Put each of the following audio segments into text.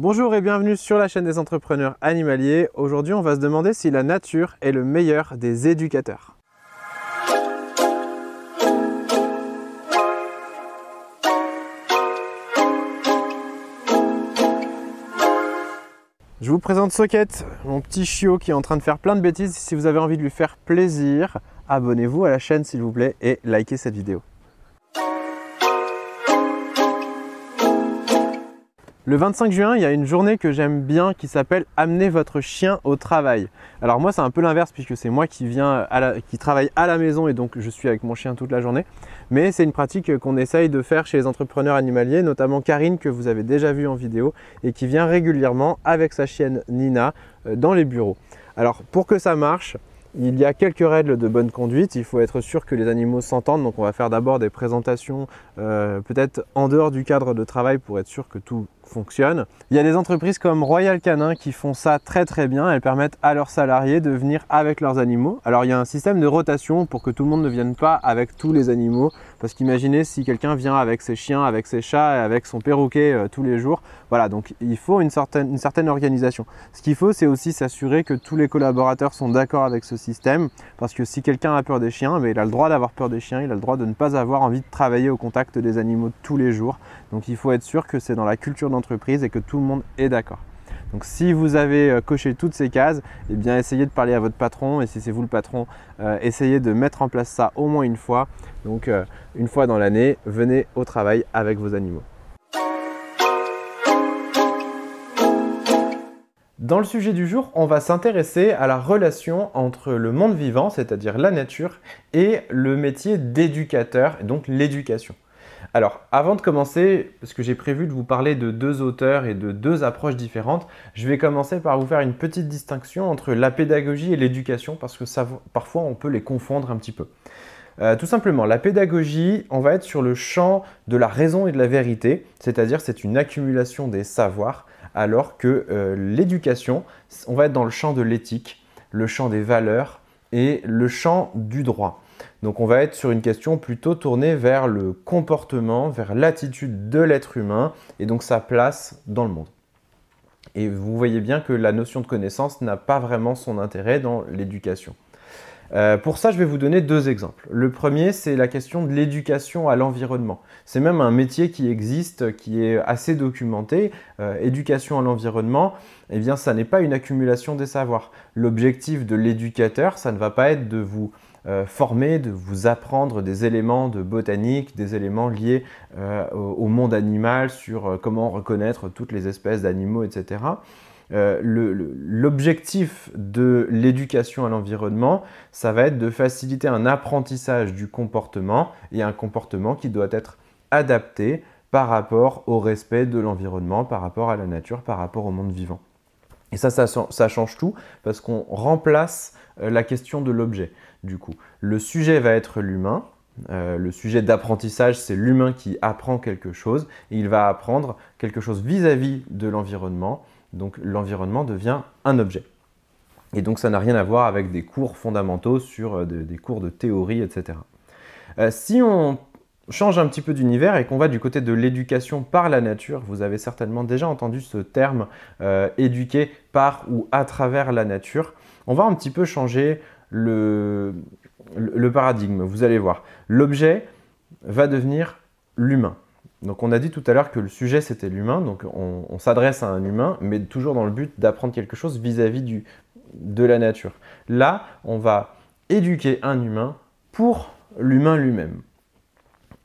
Bonjour et bienvenue sur la chaîne des entrepreneurs animaliers. Aujourd'hui, on va se demander si la nature est le meilleur des éducateurs. Je vous présente Socket, mon petit chiot qui est en train de faire plein de bêtises. Si vous avez envie de lui faire plaisir, abonnez-vous à la chaîne s'il vous plaît et likez cette vidéo. Le 25 juin, il y a une journée que j'aime bien qui s'appelle Amener votre chien au travail. Alors moi, c'est un peu l'inverse puisque c'est moi qui travaille à la maison et donc je suis avec mon chien toute la journée. Mais c'est une pratique qu'on essaye de faire chez les entrepreneurs animaliers, notamment Karine que vous avez déjà vu en vidéo et qui vient régulièrement avec sa chienne Nina euh, dans les bureaux. Alors pour que ça marche, il y a quelques règles de bonne conduite. Il faut être sûr que les animaux s'entendent. Donc on va faire d'abord des présentations euh, peut-être en dehors du cadre de travail pour être sûr que tout Il y a des entreprises comme Royal Canin qui font ça très très bien. Elles permettent à leurs salariés de venir avec leurs animaux. Alors il y a un système de rotation pour que tout le monde ne vienne pas avec tous les animaux. Parce qu'imaginez si quelqu'un vient avec ses chiens, avec ses chats et avec son perroquet euh, tous les jours. Voilà, donc il faut une certaine, organisation. Ce qu'il faut, c'est aussi s'assurer que tous les collaborateurs sont d'accord avec ce système. Parce que si quelqu'un a peur des chiens, mais il a le droit d'avoir peur des chiens, il a le droit de ne pas avoir envie de travailler au contact des animaux tous les jours. Donc il faut être sûr que c'est dans la culture d'entreprise et que tout le monde est d'accord. Donc si vous avez euh, coché toutes ces cases, eh bien essayez de parler à votre patron et si c'est vous le patron, euh, essayez de mettre en place ça au moins une fois. Donc euh, une fois dans l'année, venez au travail avec vos animaux. Dans le sujet du jour, on va s'intéresser à la relation entre le monde vivant, c'est-à-dire la nature, et le métier d'éducateur, donc l'éducation. Alors, avant de commencer, parce que j'ai prévu de vous parler de deux auteurs et de deux approches différentes, je vais commencer par vous faire une petite distinction entre la pédagogie et l'éducation, parce que parfois on peut les confondre un petit peu. Euh, tout simplement, la pédagogie, on va être sur le champ de la raison et de la vérité, c'est-à-dire c'est une accumulation des savoirs, alors que euh, l'éducation, on va être dans le champ de l'éthique, le champ des valeurs et le champ du droit. Donc on va être sur une question plutôt tournée vers le comportement, vers l'attitude de l'être humain et donc sa place dans le monde. Et vous voyez bien que la notion de connaissance n'a pas vraiment son intérêt dans l'éducation. Euh, pour ça, je vais vous donner deux exemples. Le premier, c'est la question de l'éducation à l'environnement. C'est même un métier qui existe, qui est assez documenté. Euh, éducation à l'environnement, eh bien, ça n'est pas une accumulation des savoirs. L'objectif de l'éducateur, ça ne va pas être de vous euh, former, de vous apprendre des éléments de botanique, des éléments liés euh, au, monde animal, sur euh, comment reconnaître toutes les espèces d'animaux, etc. L'objectif de l'éducation à l'environnement, ça va être de faciliter un apprentissage du comportement et un comportement qui doit être adapté par rapport au respect de l'environnement, par rapport à la nature, par rapport au monde vivant. Et ça, ça, change tout parce qu'on remplace la question de l'objet. Du coup, le sujet va être l'humain. Euh, le sujet d'apprentissage, c'est l'humain qui apprend quelque chose il va apprendre quelque chose vis-à-vis de l'environnement. Donc l'environnement devient un objet. Et donc ça n'a rien à voir avec des cours fondamentaux sur euh, des cours de théorie, etc. si on change un petit peu d'univers et qu'on va du côté de l'éducation par la nature, vous avez certainement déjà entendu ce terme euh, éduquer par ou à travers la nature, on va un petit peu changer le, paradigme, vous allez voir. L'objet va devenir l'humain. Donc on a dit tout à l'heure que le sujet c'était l'humain, donc on, s'adresse à un humain, mais toujours dans le but d'apprendre quelque chose vis-à-vis de la nature. Là, on va éduquer un humain pour l'humain lui-même.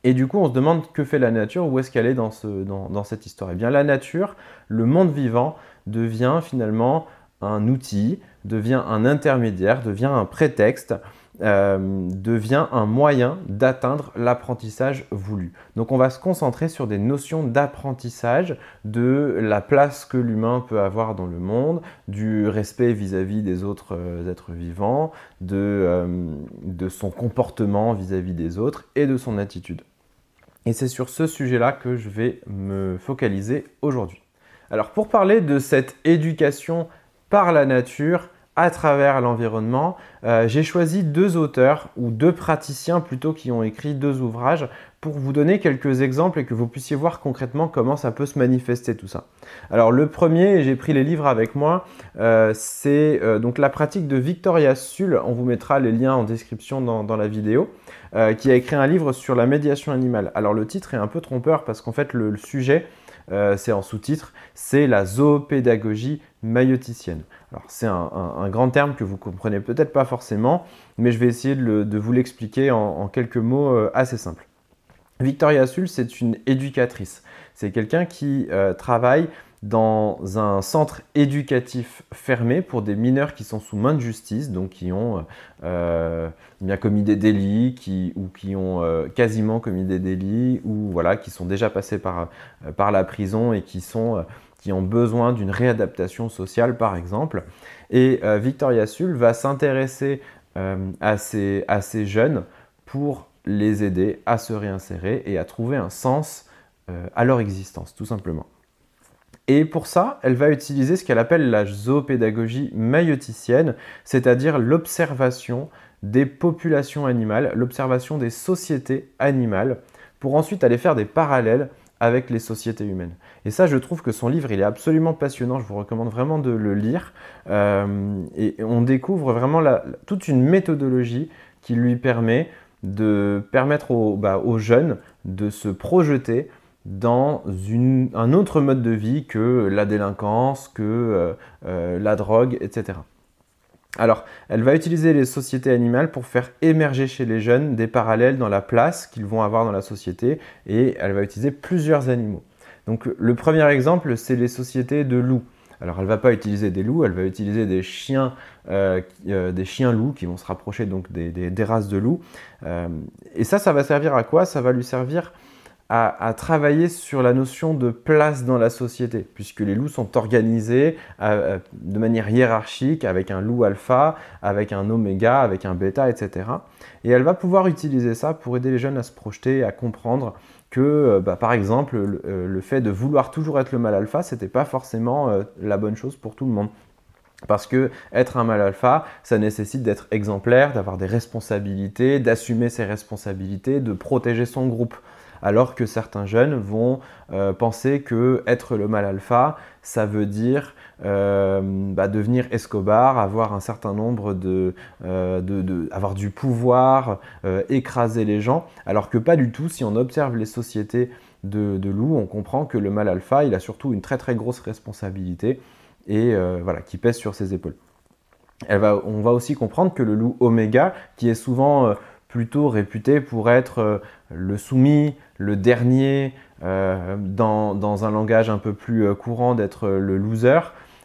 Et du coup, on se demande que fait la nature, où est-ce qu'elle est dans, cette histoire? Eh bien, la nature, le monde vivant, devient finalement un outil, devient un intermédiaire, devient un prétexte, euh, devient un moyen d'atteindre l'apprentissage voulu. Donc on va se concentrer sur des notions d'apprentissage, de la place que l'humain peut avoir dans le monde, du respect vis-à-vis des autres euh, êtres vivants, de, euh, son comportement vis à -vis des autres et de son attitude. Et c'est sur ce sujet-là que je vais me focaliser aujourd'hui. Alors pour parler de cette éducation par la nature, à travers l'environnement, euh, j'ai choisi deux auteurs ou deux praticiens plutôt qui ont écrit deux ouvrages pour vous donner quelques exemples et que vous puissiez voir concrètement comment ça peut se manifester tout ça. Alors le premier, j'ai pris les livres avec moi, euh, c'est euh, donc la pratique de Victoria Sull, on vous mettra les liens en description dans, la vidéo, qui a écrit un livre sur la médiation animale. Alors le titre est un peu trompeur parce qu'en fait le sujet euh, c'est en sous-titre, c'est la zoopédagogie maïoticienne. Alors c'est un, grand terme que vous comprenez peut-être pas forcément, mais je vais essayer de, vous l'expliquer en, quelques mots euh, assez simples. Victoria Sul, c'est une éducatrice. C'est quelqu'un qui euh, travaille dans un centre éducatif fermé pour des mineurs qui sont sous main de justice, donc qui ont euh, bien commis des délits, qui, ou qui ont euh, quasiment commis des délits, ou voilà, qui sont déjà passés par, euh, par la prison et qui, sont, qui ont besoin d'une réadaptation sociale, par exemple. Et Victoria Sul va s'intéresser à ces, à, ces, jeunes pour les aider à se réinsérer et à trouver un sens à leur existence, tout simplement. Et pour ça, elle va utiliser ce qu'elle appelle la zoopédagogie maïoticienne, c'est-à-dire l'observation des populations animales, l'observation des sociétés animales, pour ensuite aller faire des parallèles avec les sociétés humaines. Et ça, je trouve que son livre, il est absolument passionnant, je vous recommande vraiment de le lire. Euh, et on découvre vraiment toute une méthodologie qui lui permet de permettre aux, bah, aux jeunes de se projeter dans un autre mode de vie que la délinquance, que euh, euh, la drogue, etc. Alors, elle va utiliser les sociétés animales pour faire émerger chez les jeunes des parallèles dans la place qu'ils vont avoir dans la société et elle va utiliser plusieurs animaux. Donc, le premier exemple, c'est les sociétés de loups. Alors, elle ne va pas utiliser des loups, elle va utiliser des chiens, euh, des chiens loups qui vont se rapprocher donc des, des races de loups. et ça, ça va servir à quoi? Ça va lui servir à, travailler sur la notion de place dans la société, puisque les loups sont organisés euh, euh, de manière hiérarchique, avec un loup alpha, avec un oméga, avec un bêta, etc. Et elle va pouvoir utiliser ça pour aider les jeunes à se projeter, à comprendre que, euh, bah, par exemple, le, fait de vouloir toujours être le mâle alpha, c'était pas forcément la bonne chose pour tout le monde. Parce que être un mâle alpha, ça nécessite d'être exemplaire, d'avoir des responsabilités, d'assumer ses responsabilités, de protéger son groupe alors que certains jeunes vont euh, penser que être le mal alpha, ça veut dire euh, bah, devenir Escobar, avoir un certain nombre de, euh, avoir du pouvoir, écraser les gens, alors que pas du tout. Si on observe les sociétés de, loups, on comprend que le mal alpha, il a surtout une très très grosse responsabilité et voilà qui pèse sur ses épaules. on va aussi comprendre que le loup oméga, qui est souvent plutôt réputé pour être le soumis, le dernier, euh, dans, un langage un peu plus euh, courant d'être le loser,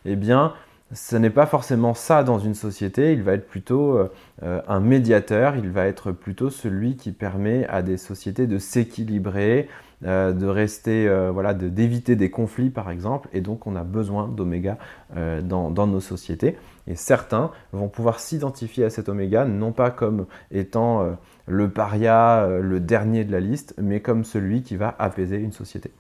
eh bien, ce n'est pas forcément ça dans une société, il va être plutôt un médiateur, il va être plutôt celui qui permet à des sociétés de s'équilibrer, de rester, voilà, d'éviter des conflits par exemple, et donc on a besoin d'oméga dans, dans, nos sociétés. Et certains vont pouvoir s'identifier à cet oméga, non pas comme étant euh, le paria, euh, le dernier de la liste, mais comme celui qui va apaiser une société.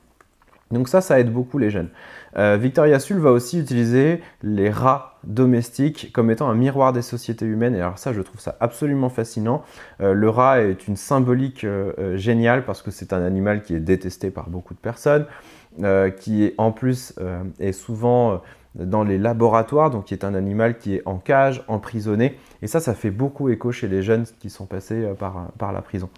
Donc ça, ça aide beaucoup les jeunes. Euh, Victoria Sul va aussi utiliser les rats domestiques comme étant un miroir des sociétés humaines. Et alors ça, je trouve ça absolument fascinant. le rat est une symbolique géniale parce que c'est un animal qui est détesté par beaucoup de personnes, qui est en plus est souvent dans les laboratoires, donc qui est un animal qui est en cage, emprisonné. Et ça, ça fait beaucoup écho chez les jeunes qui sont passés euh, par la prison.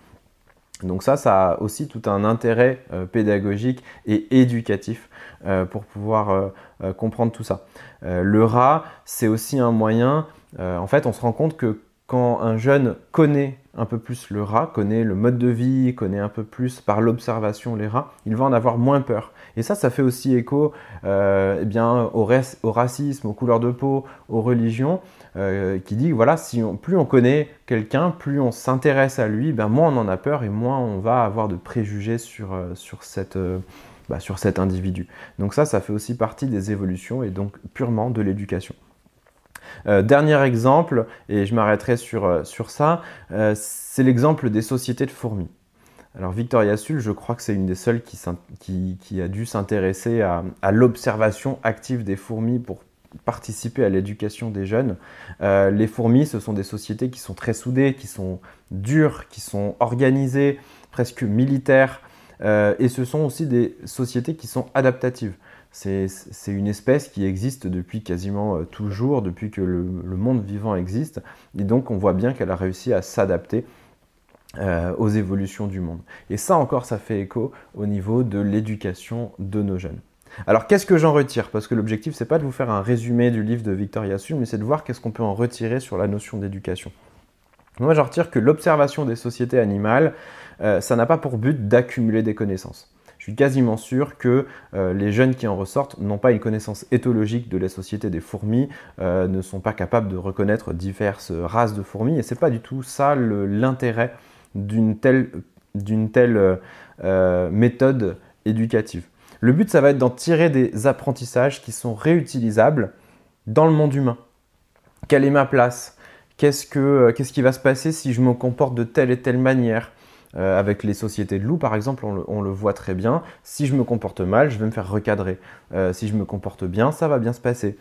Donc ça, ça a aussi tout un intérêt euh, pédagogique et éducatif euh, pour pouvoir comprendre tout ça. le rat, c'est aussi un moyen, en fait, on se rend compte que quand un jeune connaît un peu plus le rat, connaît le mode de vie, connaît un peu plus par l'observation les rats, il va en avoir moins peur. Et ça, ça fait aussi écho euh, eh bien, au, racisme, aux couleurs de peau, aux religions, euh, qui dit voilà, si plus on connaît quelqu'un, plus on s'intéresse à lui, ben, moins on en a peur et moins on va avoir de préjugés sur, euh, sur, cette, bah, sur cet individu. Donc ça, ça fait aussi partie des évolutions et donc purement de l'éducation. Euh, dernier exemple, et je m'arrêterai sur, euh, ça, euh, c'est l'exemple des sociétés de fourmis. Alors Victoria Sul, je crois que c'est une des seules qui, a dû s'intéresser à, l'observation active des fourmis pour participer à l'éducation des jeunes. Les fourmis, ce sont des sociétés qui sont très soudées, qui sont dures, qui sont organisées, presque militaires, et ce sont aussi des sociétés qui sont adaptatives. C'est une espèce qui existe depuis quasiment euh, toujours, depuis que le, monde vivant existe, et donc on voit bien qu'elle a réussi à s'adapter aux évolutions du monde. Et ça encore, ça fait écho au niveau de l'éducation de nos jeunes. Alors qu'est-ce que j'en retire? Parce que l'objectif, c'est pas de vous faire un résumé du livre de Victor Yassul, mais c'est de voir qu'est-ce qu'on peut en retirer sur la notion d'éducation. Moi, j'en retire que l'observation des sociétés animales, euh, ça n'a pas pour but d'accumuler des connaissances. Je suis quasiment sûr que euh, les jeunes qui en ressortent n'ont pas une connaissance éthologique de la société des fourmis, euh, ne sont pas capables de reconnaître diverses races de fourmis, et c'est pas du tout ça l'intérêt d'une telle, telle méthode éducative. Le but, ça va être d'en tirer des apprentissages qui sont réutilisables dans le monde humain. Quelle est ma place? Qu'est-ce, que, euh, qu'est-ce qui va se passer si je me comporte de telle et telle manière? Euh, avec les sociétés de loups, par exemple, on le, voit très bien. Si je me comporte mal, je vais me faire recadrer. Euh, si je me comporte bien, ça va bien se passer.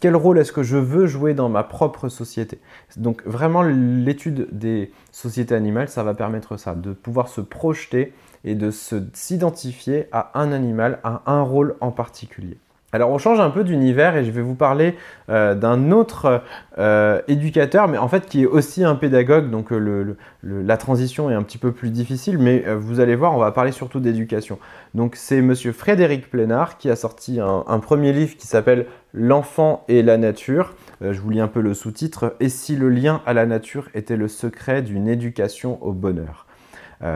quel rôle est-ce que je veux jouer dans ma propre société? Donc vraiment, l'étude des sociétés animales, ça va permettre ça, de pouvoir se projeter et de s'identifier à un animal, à un rôle en particulier. Alors on change un peu d'univers et je vais vous parler euh, d'un autre euh, éducateur, mais en fait qui est aussi un pédagogue, donc euh, la transition est un petit peu plus difficile, mais vous allez voir, on va parler surtout d'éducation. Donc c'est monsieur Frédéric Plénard qui a sorti un premier livre qui s'appelle L'enfant et la nature. je vous lis un peu le sous-titre. Et si le lien à la nature était le secret d'une éducation au bonheur?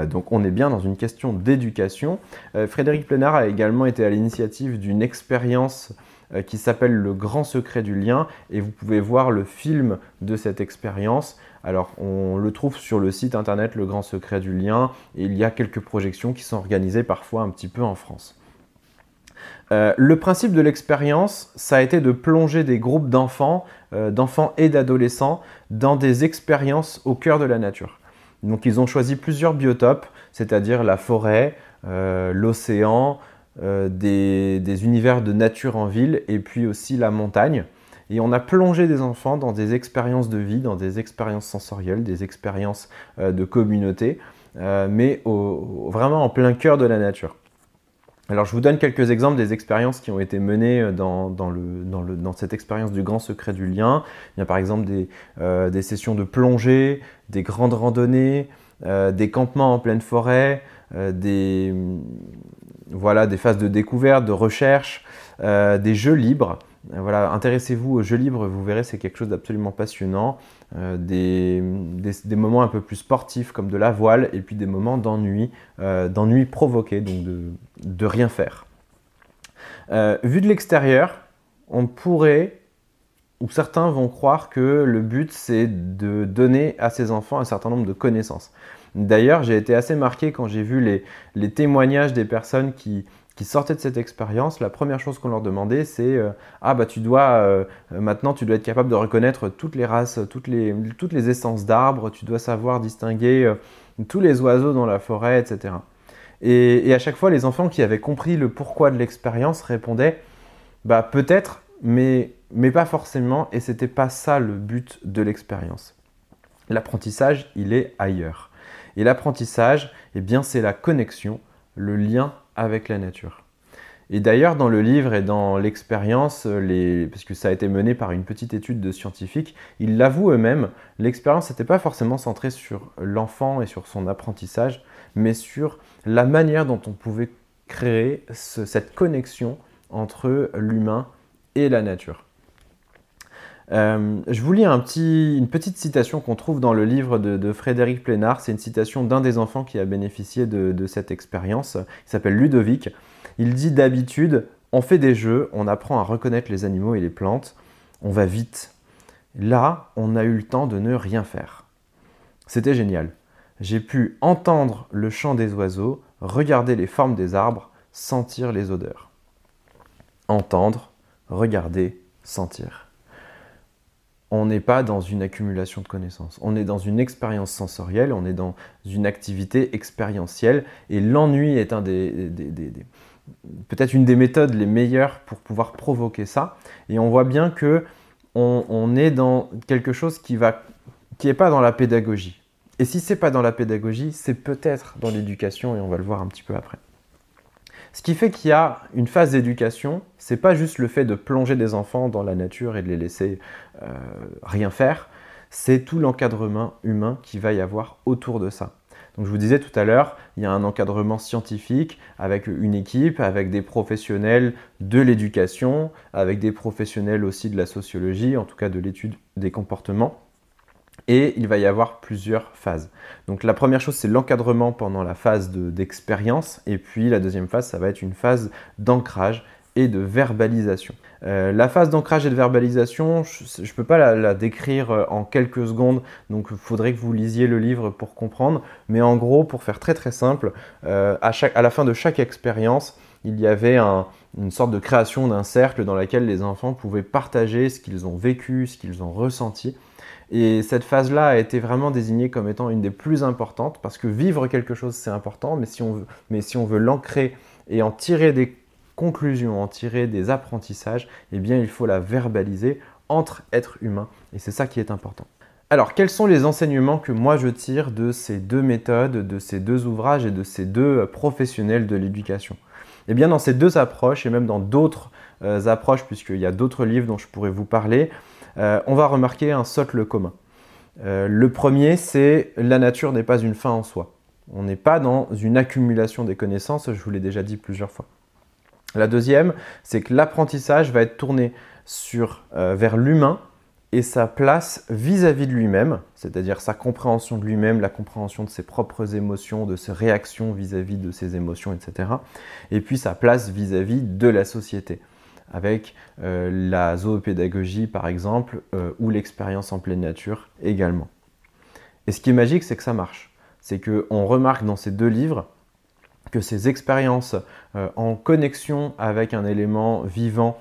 Donc on est bien dans une question d'éducation. Euh, Frédéric Plénard a également été à l'initiative d'une expérience euh, qui s'appelle Le grand secret du lien et vous pouvez voir le film de cette expérience. Alors on le trouve sur le site internet Le grand secret du lien et il y a quelques projections qui sont organisées parfois un petit peu en France. le principe de l'expérience, ça a été de plonger des groupes d'enfants, d'enfants et d'adolescents dans des expériences au cœur de la nature. Donc ils ont choisi plusieurs biotopes, c'est-à-dire la forêt, euh, l'océan, euh, des, univers de nature en ville et puis aussi la montagne. Et on a plongé des enfants dans des expériences de vie, dans des expériences sensorielles, des expériences euh, de communauté, mais vraiment en plein cœur de la nature. Alors je vous donne quelques exemples des expériences qui ont été menées euh, dans, cette expérience du grand secret du lien. Il y a par exemple des, euh, sessions de plongée, des grandes randonnées, euh, des campements en pleine forêt, des, voilà, des phases de découverte, de recherche, des jeux libres. Voilà, intéressez-vous aux jeux libres, vous verrez, c'est quelque chose d'absolument passionnant. Euh, des, moments un peu plus sportifs comme de la voile et puis des moments d'ennui, euh, d'ennui provoqué, donc de, rien faire. Euh, vu de l'extérieur, on pourrait, ou certains vont croire que le but c'est de donner à ses enfants un certain nombre de connaissances. D'ailleurs, j'ai été assez marqué quand j'ai vu les témoignages des personnes qui, qui sortaient de cette expérience, la première chose qu'on leur demandait, c'est euh, ah bah tu dois euh, maintenant tu dois être capable de reconnaître toutes les races, toutes les, toutes les essences d'arbres, tu dois savoir distinguer euh, tous les oiseaux dans la forêt, etc. Et, et, à chaque fois, les enfants qui avaient compris le pourquoi de l'expérience répondaient bah peut-être, mais, mais pas forcément, et c'était pas ça le but de l'expérience. L'apprentissage, il est ailleurs. Et l'apprentissage, eh bien, c'est la connexion, le lien avec la nature. Et d'ailleurs, dans le livre et dans l'expérience, parce que ça a été mené par une petite étude de scientifiques, ils l'avouent eux-mêmes, l'expérience n'était pas forcément centrée sur l'enfant et sur son apprentissage, mais sur la manière dont on pouvait créer cette connexion entre l'humain et la nature. Euh, je vous lis une petite citation qu'on trouve dans le livre de, Frédéric Plénard. C'est une citation d'un des enfants qui a bénéficié de, cette expérience. Il s'appelle Ludovic. Il dit d'habitude, on fait des jeux, on apprend à reconnaître les animaux et les plantes, on va vite. Là, on a eu le temps de ne rien faire. C'était génial. J'ai pu entendre le chant des oiseaux, regarder les formes des arbres, sentir les odeurs. Entendre, regarder, sentir on n'est pas dans une accumulation de connaissances. On est dans une expérience sensorielle, on est dans une activité expérientielle. Et l'ennui est peut-être une des méthodes les meilleures pour pouvoir provoquer ça. Et on voit bien que on, est dans quelque chose qui qui n'est pas dans la pédagogie. Et si c'est pas dans la pédagogie, c'est peut-être dans l'éducation et on va le voir un petit peu après. Ce qui fait qu'il y a une phase d'éducation, c'est pas juste le fait de plonger des enfants dans la nature et de les laisser euh, rien faire, c'est tout l'encadrement humain qui va y avoir autour de ça. Donc je vous disais tout à l'heure, il y a un encadrement scientifique avec une équipe, avec des professionnels de l'éducation, avec des professionnels aussi de la sociologie, en tout cas de l'étude des comportements. Et il va y avoir plusieurs phases. Donc la première chose, c'est l'encadrement pendant la phase d'expérience. et puis la deuxième phase, ça va être une phase d'ancrage et de verbalisation. Euh, la phase d'ancrage et de verbalisation, je ne peux pas la, décrire euh, en quelques secondes, donc il faudrait que vous lisiez le livre pour comprendre. Mais en gros, pour faire très très simple, euh, à, la fin de chaque expérience, il y avait une sorte de création d'un cercle dans lequel les enfants pouvaient partager ce qu'ils ont vécu, ce qu'ils ont ressenti. Et cette phase-là a été vraiment désignée comme étant une des plus importantes parce que vivre quelque chose c'est important, mais si on veut, l'ancrer et en tirer des conclusion, en tirer des apprentissages, eh bien il faut la verbaliser entre êtres humains. Et c'est ça qui est important. Alors, quels sont les enseignements que moi je tire de ces deux méthodes, de ces deux ouvrages et de ces deux professionnels de l'éducation? Eh bien, dans ces deux approches, et même dans d'autres euh, approches, puisqu'il y a d'autres livres dont je pourrais vous parler, euh, on va remarquer un socle commun. Euh, le premier, c'est la nature n'est pas une fin en soi. On n'est pas dans une accumulation des connaissances, je vous l'ai déjà dit plusieurs fois. La deuxième, c'est que l'apprentissage va être tourné sur, euh, vers l'humain et sa place vis-à-vis de lui-même, c'est-à-dire sa compréhension de lui-même, la compréhension de ses propres émotions, de ses réactions vis-à-vis de ses émotions, etc. Et puis sa place vis-à-vis de la société, avec euh, la zoopédagogie par exemple, euh, ou l'expérience en pleine nature également. Et ce qui est magique, c'est que ça marche. C'est qu'on remarque dans ces deux livres que ces expériences euh, en connexion avec un élément vivant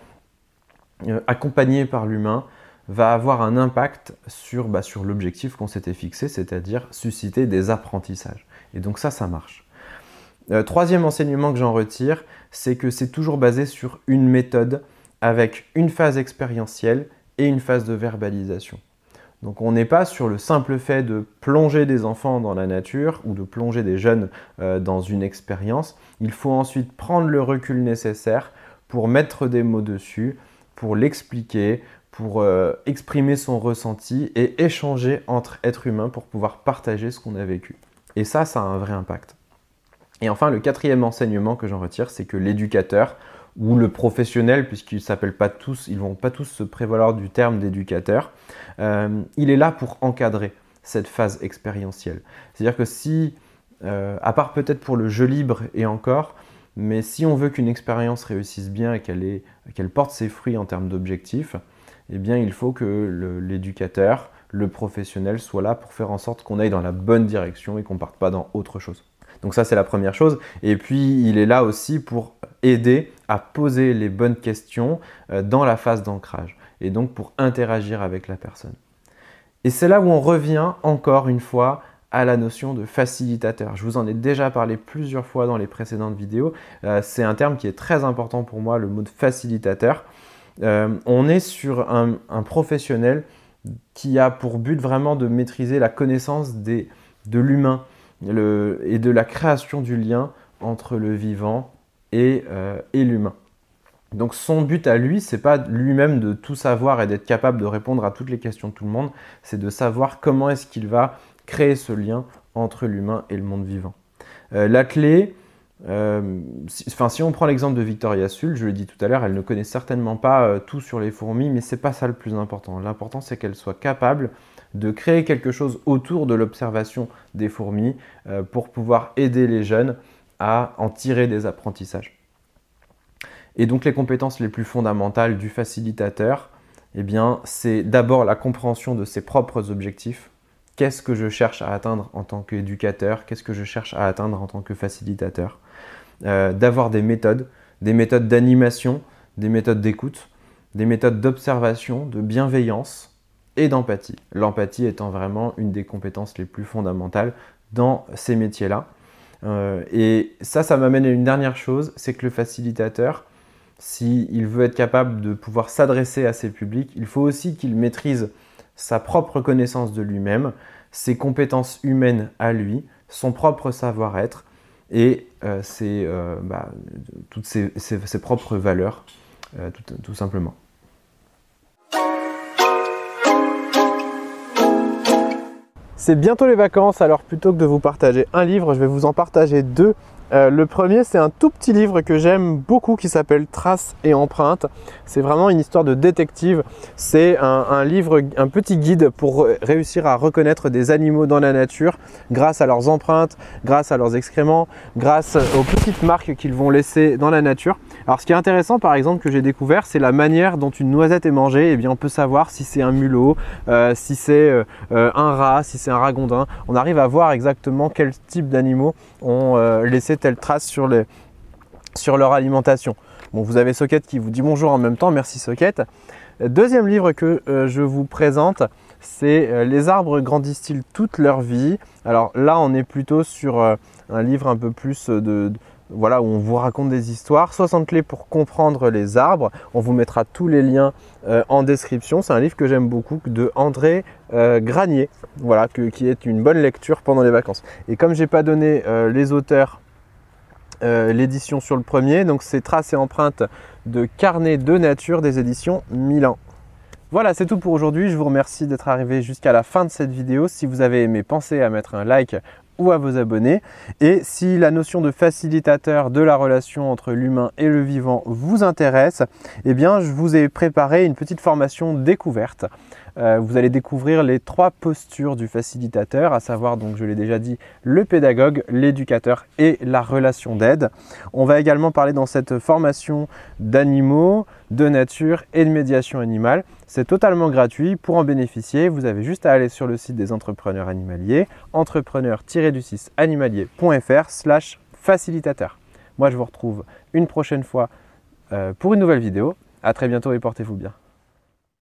accompagné par l'humain va avoir un impact bah, sur l'objectif qu'on s'était fixé, c'est-à-dire susciter des apprentissages. Et donc ça, ça marche. Euh, troisième enseignement que j'en retire, c'est que c'est toujours basé sur une méthode avec une phase expérientielle et une phase de verbalisation. Donc on n'est pas sur le simple fait de plonger des enfants dans la nature ou de plonger des jeunes euh, dans une expérience. Il faut ensuite prendre le recul nécessaire pour mettre des mots dessus, pour l'expliquer, pour euh, exprimer son ressenti et échanger entre êtres humains pour pouvoir partager ce qu'on a vécu. Et ça, ça a un vrai impact. Et enfin, le quatrième enseignement que j'en retire, c'est que l'éducateur ou le professionnel, puisqu'ils s'appellent pas tous, ils vont pas tous se prévaloir du terme d'éducateur, euh, il est là pour encadrer cette phase expérientielle. C'est-à-dire que si, euh, à part peut-être pour le jeu libre et encore, mais si on veut qu'une expérience réussisse bien et qu'elle porte ses fruits en termes d'objectifs, eh bien il faut que l'éducateur, le, professionnel soit là pour faire en sorte qu'on aille dans la bonne direction et qu'on parte pas dans autre chose. Donc ça c'est la première chose. Et puis il est là aussi pour aider à poser les bonnes questions euh, dans la phase d'ancrage et donc pour interagir avec la personne. Et c'est là où on revient encore une fois à la notion de facilitateur. Je vous en ai déjà parlé plusieurs fois dans les précédentes vidéos. Euh, c'est un terme qui est très important pour moi, le mot de facilitateur. Euh, on est sur un, professionnel qui a pour but vraiment de maîtriser la connaissance de l'humain et de la création du lien entre le vivant et, euh, et l'humain. Donc son but à lui, c'est pas lui-même de tout savoir et d'être capable de répondre à toutes les questions de tout le monde, c'est de savoir comment est-ce qu'il va créer ce lien entre l'humain et le monde vivant. Euh, la clé, euh, si, enfin, si on prend l'exemple de Victoria Sul, je l'ai dit tout à l'heure, elle ne connaît certainement pas tout sur les fourmis, mais c'est pas ça le plus important. L'important c'est qu'elle soit capable de créer quelque chose autour de l'observation des fourmis pour pouvoir aider les jeunes à en tirer des apprentissages. Et donc les compétences les plus fondamentales du facilitateur, eh bien, c'est d'abord la compréhension de ses propres objectifs. Qu'est-ce que je cherche à atteindre en tant qu'éducateur? Qu'est-ce que je cherche à atteindre en tant que facilitateur? Euh, D'avoir des méthodes, des méthodes d'animation, des méthodes d'écoute, des méthodes d'observation, de bienveillance et d'empathie. L'empathie étant vraiment une des compétences les plus fondamentales dans ces métiers-là. Euh, et ça, ça m'amène à une dernière chose, c'est que le facilitateur, s'il veut être capable de pouvoir s'adresser à ses publics, il faut aussi qu'il maîtrise sa propre connaissance de lui-même, ses compétences humaines à lui, son propre savoir-être et euh, euh, bah, toutes ses, propres valeurs, tout simplement. C'est bientôt les vacances, alors plutôt que de vous partager un livre, je vais vous en partager deux euh, le premier, c'est un tout petit livre que j'aime beaucoup qui s'appelle Traces et empreintes. C'est vraiment une histoire de détective. C'est un, livre, un petit guide pour réussir à reconnaître des animaux dans la nature grâce à leurs empreintes, grâce à leurs excréments, grâce aux petites marques qu'ils vont laisser dans la nature. Alors ce qui est intéressant par exemple que j'ai découvert, c'est la manière dont une noisette est mangée. Et eh bien on peut savoir si c'est un mulot, euh, si c'est euh, un rat, si c'est un ragondin. On arrive à voir exactement quel type d'animaux ont laissé telle trace sur, les, sur leur alimentation. Bon, vous avez Socket qui vous dit bonjour en même temps, merci Socket. Deuxième livre que euh, je vous présente, c'est euh, Les arbres grandissent-ils toute leur vie? Alors là, on est plutôt sur euh, un livre un peu plus de, voilà, où on vous raconte des histoires. 60 clés pour comprendre les arbres. On vous mettra tous les liens en description. C'est un livre que j'aime beaucoup de André Granier, voilà, qui est une bonne lecture pendant les vacances. Et comme j'ai pas donné les auteurs euh, l'édition sur le premier. Donc c'est Traces et empreintes de carnet de nature des éditions Milan. Voilà, c'est tout pour aujourd'hui. Je vous remercie d'être arrivé jusqu'à la fin de cette vidéo. Si vous avez aimé, pensez à mettre un like à vous abonner. Et si la notion de facilitateur de la relation entre l'humain et le vivant vous intéresse, eh bien je vous ai préparé une petite formation découverte euh, vous allez découvrir les trois postures du facilitateur, à savoir, donc je l'ai déjà dit, le pédagogue, l'éducateur et la relation d'aide. On va également parler dans cette formation d'animaux, de nature et de médiation animale. C'est totalement gratuit. Pour en bénéficier, vous avez juste à aller sur le site des entrepreneurs animaliers, entrepreneur-du6 animalier.fr slash facilitateur. Moi, je vous retrouve une prochaine fois euh, pour une nouvelle vidéo. A très bientôt et portez-vous bien.